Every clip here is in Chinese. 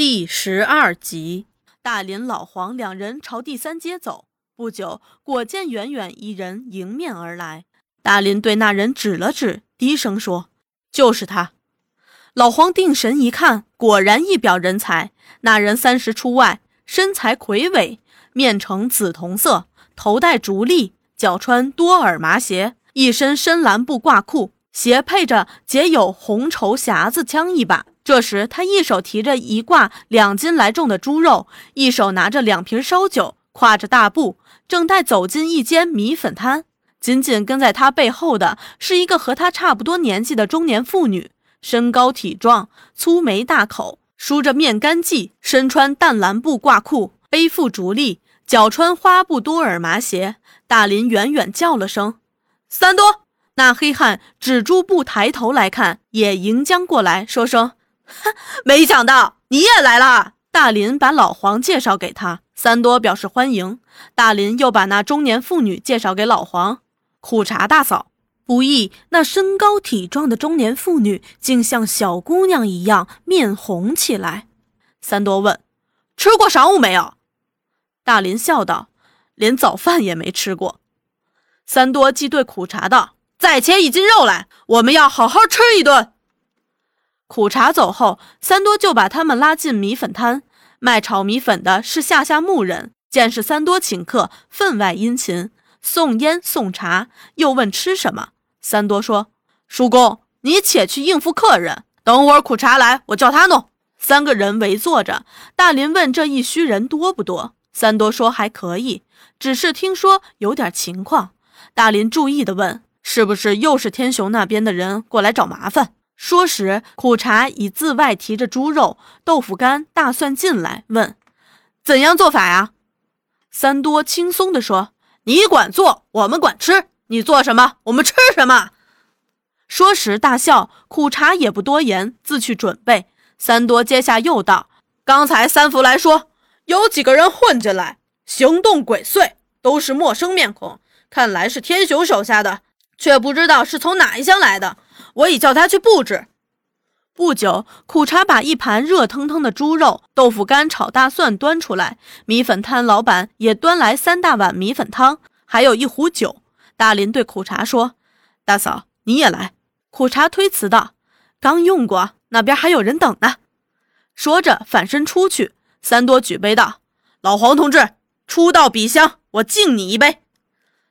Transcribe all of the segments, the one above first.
第十二集，大林、老黄两人朝第三街走，不久，果见远远一人迎面而来。大林对那人指了指，低声说：“就是他。”老黄定神一看，果然一表人才。那人三十出外，身材魁伟，面呈紫铜色，头戴竹笠，脚穿多耳麻鞋，一身深蓝布褂裤，鞋配着结有红绸匣子枪一把。这时，他一手提着一挂两斤来重的猪肉，一手拿着两瓶烧酒，挎着大布，正待走进一间米粉摊。紧紧跟在他背后的是一个和他差不多年纪的中年妇女，身高体壮，粗眉大口，梳着面干髻，身穿淡蓝布褂裤，背负竹笠，脚穿花布多尔麻鞋。大林远远叫了声：“三多！”那黑汉止住步抬头来看，也迎将过来，说声。没想到你也来了。大林把老黄介绍给他，三多表示欢迎。大林又把那中年妇女介绍给老黄。苦茶大嫂，不意那身高体壮的中年妇女竟像小姑娘一样面红起来。三多问：“吃过晌午没有？”大林笑道：“连早饭也没吃过。”三多即对苦茶道：“再切一斤肉来，我们要好好吃一顿。”苦茶走后，三多就把他们拉进米粉摊。卖炒米粉的是下下牧人，见是三多请客，分外殷勤，送烟送茶，又问吃什么。三多说：“叔公，你且去应付客人，等会儿苦茶来，我叫他弄。”三个人围坐着，大林问：“这一须人多不多？”三多说：“还可以，只是听说有点情况。”大林注意的问：“是不是又是天雄那边的人过来找麻烦？”说时，苦茶已自外提着猪肉、豆腐干、大蒜进来，问：“怎样做法呀？”三多轻松地说：“你管做，我们管吃。你做什么，我们吃什么。”说时大笑，苦茶也不多言，自去准备。三多接下又道：“刚才三福来说，有几个人混进来，行动鬼祟，都是陌生面孔，看来是天雄手下的，却不知道是从哪一乡来的。”我已叫他去布置。不久，苦茶把一盘热腾腾的猪肉、豆腐干、炒大蒜端出来。米粉摊老板也端来三大碗米粉汤，还有一壶酒。大林对苦茶说：“大嫂，你也来。”苦茶推辞道：“刚用过，那边还有人等呢。”说着反身出去。三多举杯道：“老黄同志，初到彼乡，我敬你一杯。”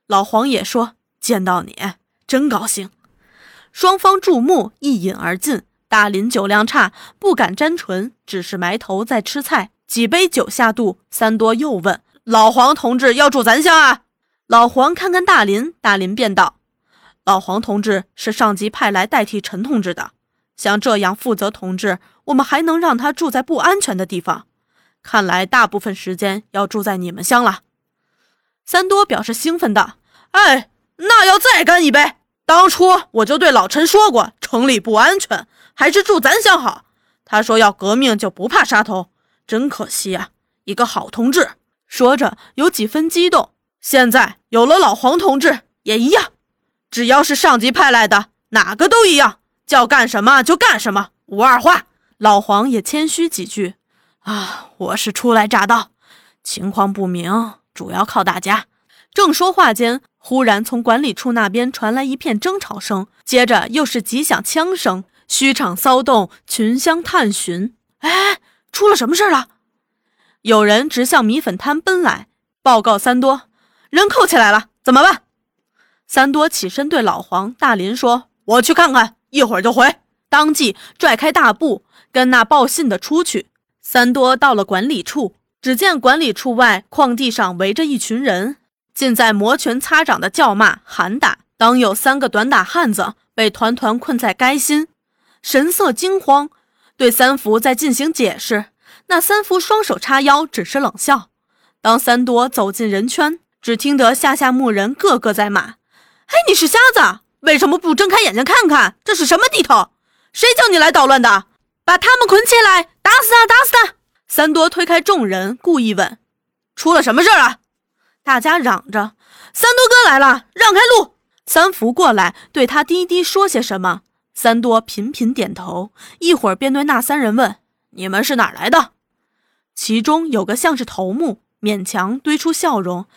老黄也说：“见到你真高兴。”双方注目，一饮而尽。大林酒量差，不敢沾唇，只是埋头在吃菜。几杯酒下肚，三多又问：“老黄同志要住咱乡啊？”老黄看看大林，大林便道：“老黄同志是上级派来代替陈同志的，像这样负责同志，我们还能让他住在不安全的地方？看来大部分时间要住在你们乡了。”三多表示兴奋道：“哎，那要再干一杯！”当初我就对老陈说过，城里不安全，还是住咱乡好。他说要革命就不怕杀头，真可惜啊，一个好同志。说着有几分激动。现在有了老黄同志也一样，只要是上级派来的，哪个都一样，叫干什么就干什么，无二话。老黄也谦虚几句啊，我是初来乍到，情况不明，主要靠大家。正说话间。忽然从管理处那边传来一片争吵声，接着又是几响枪声，虚场骚动，群相探寻。哎，出了什么事了？有人直向米粉摊奔来，报告三多，人扣起来了，怎么办？三多起身对老黄、大林说：“我去看看，一会儿就回。”当即拽开大布，跟那报信的出去。三多到了管理处，只见管理处外矿地上围着一群人。尽在摩拳擦掌的叫骂喊打，当有三个短打汉子被团团困在该心，神色惊慌，对三福在进行解释。那三福双手叉腰，只是冷笑。当三多走进人圈，只听得下下牧人个个在骂：“哎，你是瞎子？为什么不睁开眼睛看看这是什么地头？谁叫你来捣乱的？把他们捆起来，打死他，打死他！”三多推开众人，故意问：“出了什么事了？”大家嚷着：“三多哥来了，让开路！”三福过来，对他低低说些什么。三多频频点头，一会儿便对那三人问：“你们是哪来的？其中有个像是头目，勉强堆出笑容：“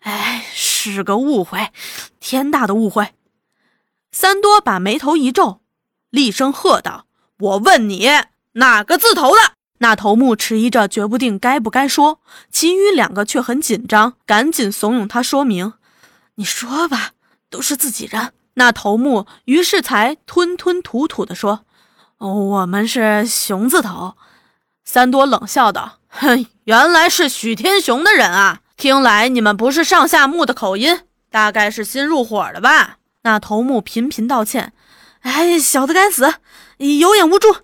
哎，是个误会，天大的误会。”三多把眉头一皱，厉声喝道：“我问你，哪个字头的？”那头目迟疑着，决不定该不该说。其余两个却很紧张，赶紧怂恿他说明：“你说吧，都是自己人。”那头目于是才吞吞吐吐地说：“哦我们是熊字头。”三多冷笑道：“哼，原来是许天雄的人啊！听来你们不是上下木的口音，大概是新入伙的吧？”那头目频频道歉：“哎，小的该死，有眼无珠。”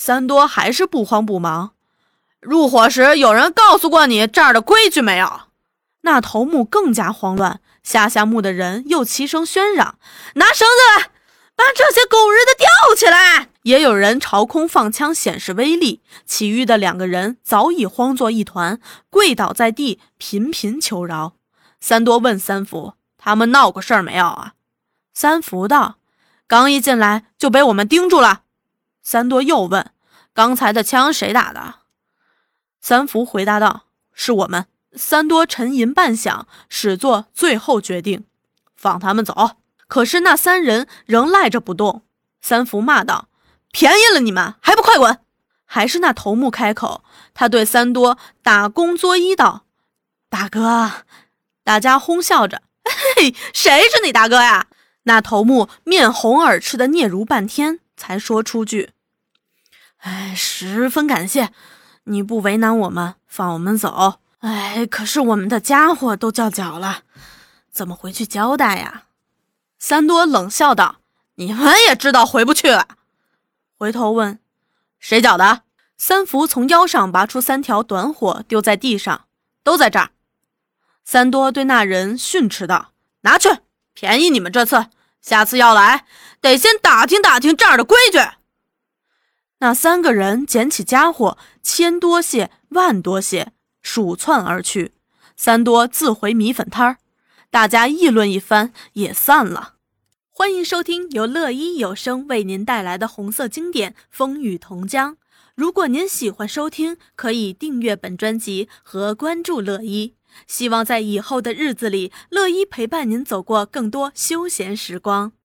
三多还是不慌不忙。入伙时有人告诉过你这儿的规矩没有？那头目更加慌乱。下下墓的人又齐声喧嚷：“拿绳子来，把这些狗日的吊起来！”也有人朝空放枪显示威力。其余的两个人早已慌作一团，跪倒在地，频频求饶。三多问三福：“他们闹过事儿没有啊？”三福道：“刚一进来就被我们盯住了。”三多又问：“刚才的枪谁打的？”三福回答道：“是我们。”三多沉吟半晌，始作最后决定：“放他们走。”可是那三人仍赖着不动。三福骂道：“便宜了你们，还不快滚！”还是那头目开口，他对三多打工作揖道：“大哥。”大家哄笑着：“嘿，谁是你大哥呀？”那头目面红耳赤的嗫嚅半天。才说出句：“哎，十分感谢，你不为难我们，放我们走。哎，可是我们的家伙都叫缴了，怎么回去交代呀？”三多冷笑道：“你们也知道回不去了。”回头问：“谁缴的？”三福从腰上拔出三条短火，丢在地上：“都在这儿。”三多对那人训斥道：“拿去，便宜你们这次。”下次要来，得先打听打听这儿的规矩。那三个人捡起家伙，千多谢万多谢，鼠窜而去。三多自回米粉摊儿，大家议论一番，也散了。欢迎收听由乐一有声为您带来的红色经典《风雨同江》。如果您喜欢收听，可以订阅本专辑和关注乐一。希望在以后的日子里，乐一陪伴您走过更多休闲时光。